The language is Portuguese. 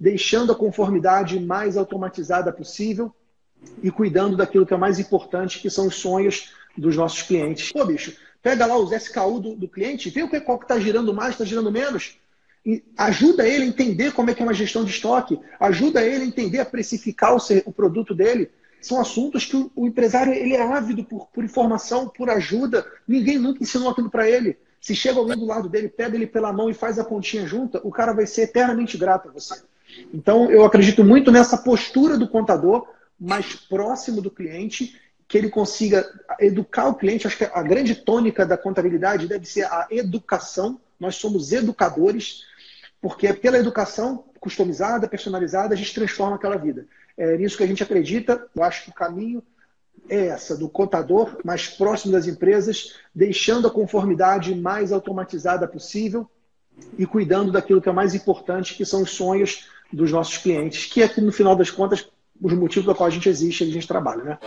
deixando a conformidade mais automatizada possível e cuidando daquilo que é mais importante, que são os sonhos dos nossos clientes. Pô, bicho, pega lá os SKU do, do cliente, vê o que qual que está girando mais, está girando menos. E ajuda ele a entender como é que é uma gestão de estoque, ajuda ele a entender a precificar o, o produto dele. São assuntos que o, o, empresário ele é ávido por, por informação, por ajuda. Ninguém nunca ensinou aquilo para ele. Se chega alguém do lado dele, pega ele pela mão e faz a pontinha junta, o cara vai ser eternamente grato a você. Então, eu acredito muito nessa postura do contador mais próximo do cliente, que ele consiga educar o cliente. Acho que a grande tônica da contabilidade deve ser a educação. Nós somos educadores, porque pela educação customizada, personalizada, a gente transforma aquela vida. É nisso que a gente acredita. Eu acho que o caminho é essa, do contador mais próximo das empresas, deixando a conformidade mais automatizada possível e cuidando daquilo que é mais importante, que são os sonhos dos nossos clientes, que é aqui no final das contas, os motivos pelo qual a gente existe, a gente trabalha. Né?